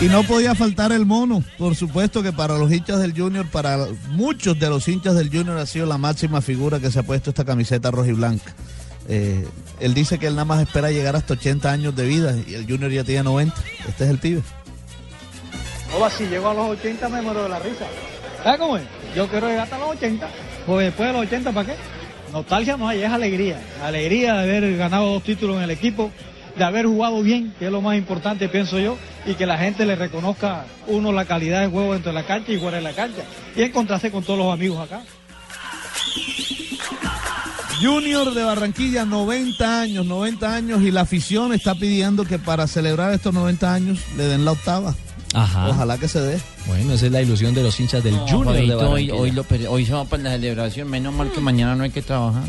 Y no podía faltar el mono. Por supuesto que para los hinchas del Junior, para muchos de los hinchas del Junior ha sido la máxima figura que se ha puesto esta camiseta roja y blanca. Eh, él dice que él nada más espera llegar hasta 80 años de vida y el Junior ya tiene 90. Este es el pibe. No, si llego a los 80 me muero de la risa. ¿Sabes cómo es? Yo quiero llegar hasta los 80. Pues después de los 80, ¿para qué? Nostalgia no hay, es alegría. Alegría de haber ganado dos títulos en el equipo, de haber jugado bien, que es lo más importante, pienso yo, y que la gente le reconozca uno la calidad de juego dentro de la cancha y fuera de la cancha. Y encontrarse con todos los amigos acá. Junior de Barranquilla, 90 años, 90 años, y la afición está pidiendo que para celebrar estos 90 años le den la octava. Ajá. Ojalá que se dé. Bueno, esa es la ilusión de los hinchas del No, Junior de hoy, Barranquilla. hoy, lo hoy se va para la celebración. Menos mal que mañana no hay que trabajar.